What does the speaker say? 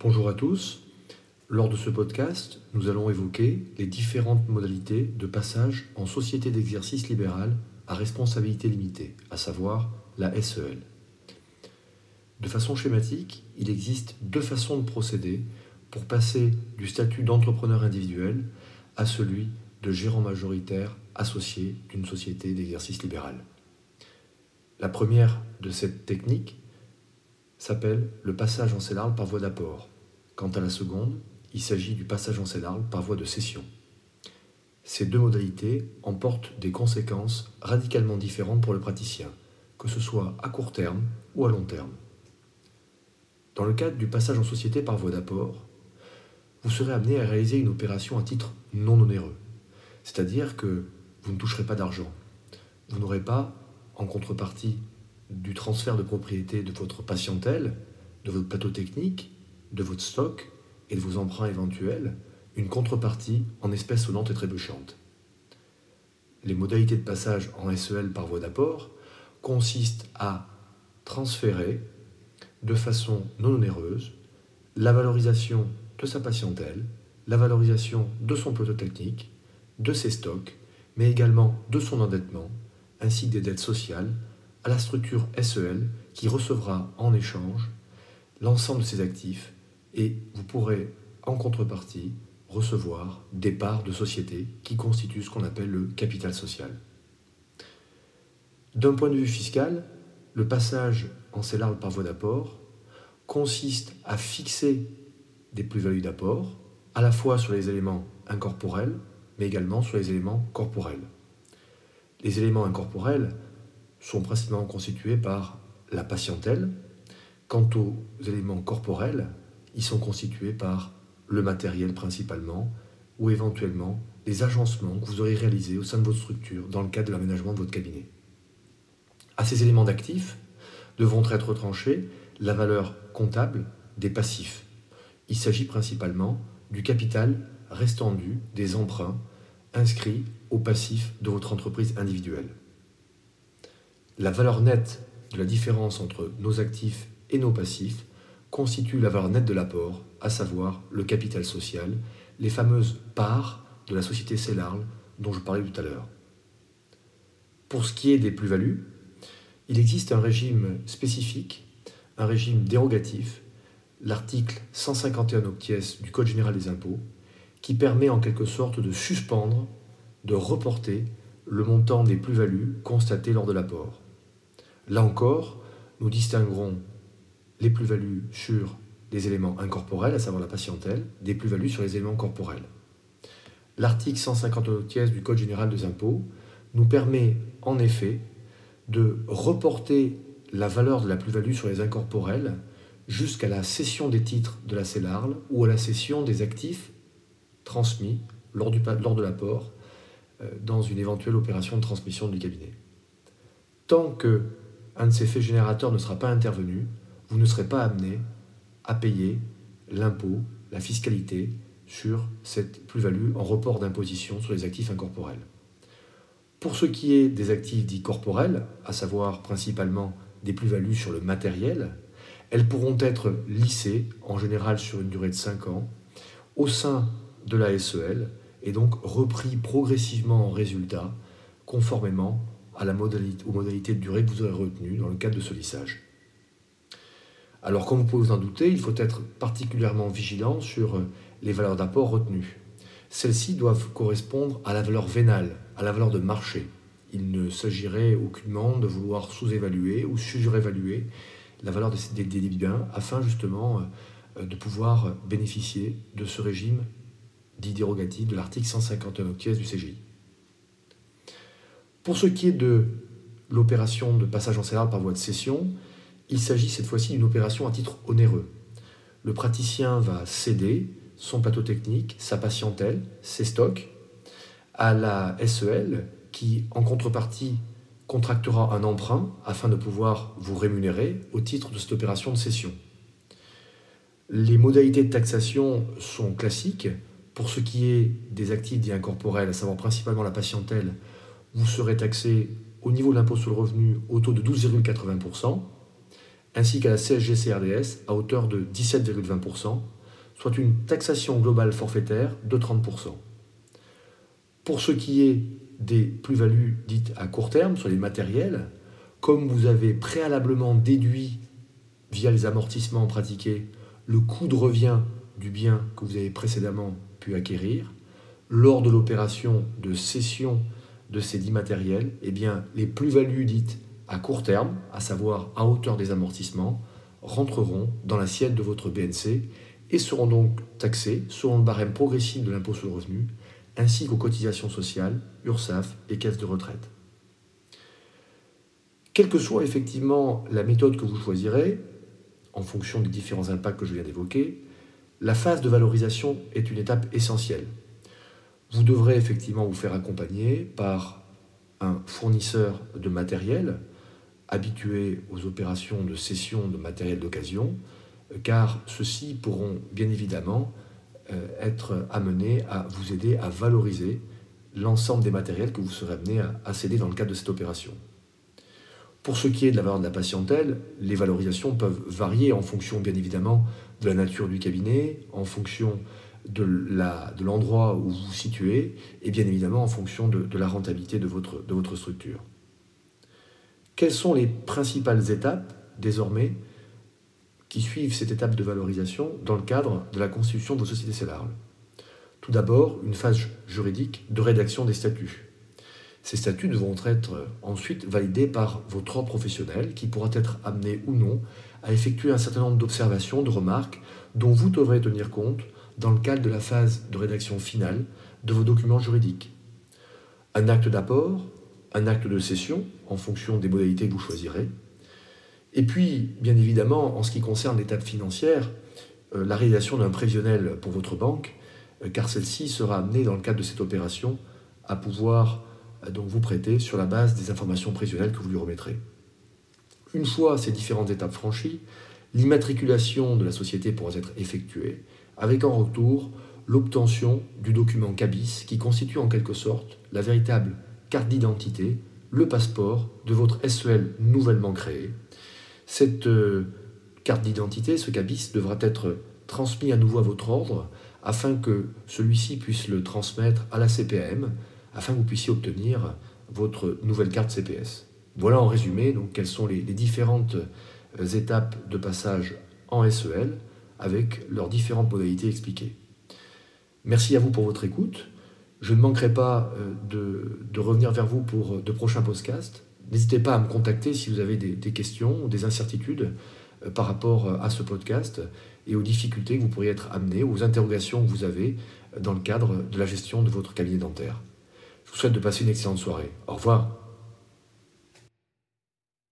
Bonjour à tous. Lors de ce podcast, nous allons évoquer les différentes modalités de passage en société d'exercice libéral à responsabilité limitée, à savoir la SEL. De façon schématique, il existe deux façons de procéder pour passer du statut d'entrepreneur individuel à celui de gérant majoritaire associé d'une société d'exercice libéral. La première de cette technique s'appelle le passage en CELARL par voie d'apport. Quant à la seconde, il s'agit du passage en CELARL par voie de cession. Ces deux modalités emportent des conséquences radicalement différentes pour le praticien, que ce soit à court terme ou à long terme. Dans le cadre du passage en société par voie d'apport, vous serez amené à réaliser une opération à titre non onéreux. C'est-à-dire que vous ne toucherez pas d'argent. Vous n'aurez pas, en contrepartie du transfert de propriété de votre patientèle, de votre plateau technique, de votre stock et de vos emprunts éventuels, une contrepartie en espèces sonnantes et trébuchantes. Les modalités de passage en SEL par voie d'apport consistent à transférer de façon non onéreuse la valorisation de sa patientèle, la valorisation de son plateau technique, de ses stocks, mais également de son endettement, ainsi que des dettes sociales, à la structure SEL qui recevra en échange l'ensemble de ses actifs et vous pourrez en contrepartie recevoir des parts de société qui constituent ce qu'on appelle le capital social. D'un point de vue fiscal, le passage en CELARL par voie d'apport consiste à fixer des plus-values d'apport, à la fois sur les éléments incorporels, mais également sur les éléments corporels. Les éléments incorporels sont principalement constitués par la patientèle. Quant aux éléments corporels, ils sont constitués par le matériel principalement, ou éventuellement les agencements que vous aurez réalisés au sein de votre structure dans le cadre de l'aménagement de votre cabinet. À ces éléments d'actifs devront être tranchés la valeur comptable des passifs. Il s'agit principalement du capital restant dû des emprunts inscrits au passif de votre entreprise individuelle. La valeur nette de la différence entre nos actifs et nos passifs constitue la valeur nette de l'apport, à savoir le capital social, les fameuses parts de la société CELARL dont je parlais tout à l'heure. Pour ce qui est des plus-values, il existe un régime spécifique, un régime dérogatif, l'article 151 octies du Code général des impôts, qui permet en quelque sorte de suspendre, de reporter le montant des plus-values constatées lors de l'apport. Là encore, nous distinguerons les plus-values sur des éléments incorporels, à savoir la patientèle, des plus-values sur les éléments corporels. L'article 150 du Code général des impôts nous permet en effet de reporter la valeur de la plus-value sur les incorporels jusqu'à la cession des titres de la CELARL ou à la cession des actifs transmis lors, du, lors de l'apport euh, dans une éventuelle opération de transmission du cabinet. Tant que un de ces faits générateurs ne sera pas intervenu, vous ne serez pas amené à payer l'impôt, la fiscalité sur cette plus-value en report d'imposition sur les actifs incorporels. Pour ce qui est des actifs dits corporels, à savoir principalement des plus-values sur le matériel, elles pourront être lissées, en général sur une durée de 5 ans, au sein de la SEL et donc repris progressivement en résultat, conformément aux modalités de durée que vous aurez retenues dans le cadre de ce lissage. Alors, comme vous pouvez vous en douter, il faut être particulièrement vigilant sur les valeurs d'apport retenues. Celles-ci doivent correspondre à la valeur vénale, à la valeur de marché. Il ne s'agirait aucunement de vouloir sous-évaluer ou surévaluer la valeur des, des, biens afin justement euh, de pouvoir bénéficier de ce régime dit dérogatif de l'article 151 du CGI. Pour ce qui est de l'opération de passage en salaire par voie de cession, il s'agit cette fois-ci d'une opération à titre onéreux. Le praticien va céder son plateau technique, sa patientèle, ses stocks à la SEL qui, en contrepartie, contractera un emprunt afin de pouvoir vous rémunérer au titre de cette opération de cession. Les modalités de taxation sont classiques. Pour ce qui est des actifs dits incorporels, à savoir principalement la patientèle, vous serez taxé au niveau de l'impôt sur le revenu au taux de 12,80%, ainsi qu'à la CSG-CRDS à hauteur de 17,20%, soit une taxation globale forfaitaire de 30%. Pour ce qui est des plus-values dites à court terme sur les matériels, comme vous avez préalablement déduit via les amortissements pratiqués le coût de revient du bien que vous avez précédemment acquérir, lors de l'opération de cession de ces dix matériels, eh bien, les plus-values dites à court terme, à savoir à hauteur des amortissements, rentreront dans l'assiette de votre BNC et seront donc taxées selon le barème progressif de l'impôt sur le revenu, ainsi qu'aux cotisations sociales, URSAF et caisses de retraite. Quelle que soit effectivement la méthode que vous choisirez, en fonction des différents impacts que je viens d'évoquer, la phase de valorisation est une étape essentielle. Vous devrez effectivement vous faire accompagner par un fournisseur de matériel habitué aux opérations de cession de matériel d'occasion, car ceux-ci pourront bien évidemment euh, être amenés à vous aider à valoriser l'ensemble des matériels que vous serez amené à céder dans le cadre de cette opération. Pour ce qui est de la valeur de la patientèle, les valorisations peuvent varier en fonction bien évidemment de la nature du cabinet, en fonction de l'endroit où vous vous situez et bien évidemment en fonction de, la rentabilité de votre, structure. Quelles sont les principales étapes désormais qui suivent cette étape de valorisation dans le cadre de la constitution de vos sociétés céllarles Tout d'abord, une phase juridique de rédaction des statuts. Ces statuts devront être ensuite validés par votre ordre professionnel qui pourra être amené ou non à effectuer un certain nombre d'observations, de remarques dont vous devrez tenir compte dans le cadre de la phase de rédaction finale de vos documents juridiques. Un acte d'apport, un acte de cession en fonction des modalités que vous choisirez. Et puis, bien évidemment, en ce qui concerne l'étape financière, euh, la réalisation d'un prévisionnel pour votre banque, euh, car celle-ci sera amenée dans le cadre de cette opération à pouvoir donc vous prêter sur la base des informations prévisionnelles que vous lui remettrez. Une fois ces différentes étapes franchies, l'immatriculation de la société pourra être effectuée, avec en retour l'obtention du document CABIS qui constitue en quelque sorte la véritable carte d'identité, le passeport de votre SEL nouvellement créé. Cette euh, carte d'identité, ce CABIS, devra être transmis à nouveau à votre ordre afin que celui-ci puisse le transmettre à la CPM afin que vous puissiez obtenir votre nouvelle carte CPS. Voilà en résumé donc, quelles sont les, différentes euh, étapes de passage en SEL avec leurs différentes modalités expliquées. Merci à vous pour votre écoute. Je ne manquerai pas euh, de, revenir vers vous pour euh, de prochains podcasts. N'hésitez pas à me contacter si vous avez des, questions ou des incertitudes par rapport à ce podcast et aux difficultés que vous pourriez être amené, aux interrogations que vous avez dans le cadre de la gestion de votre cabinet dentaire. Je vous souhaite de passer une excellente soirée. Au revoir.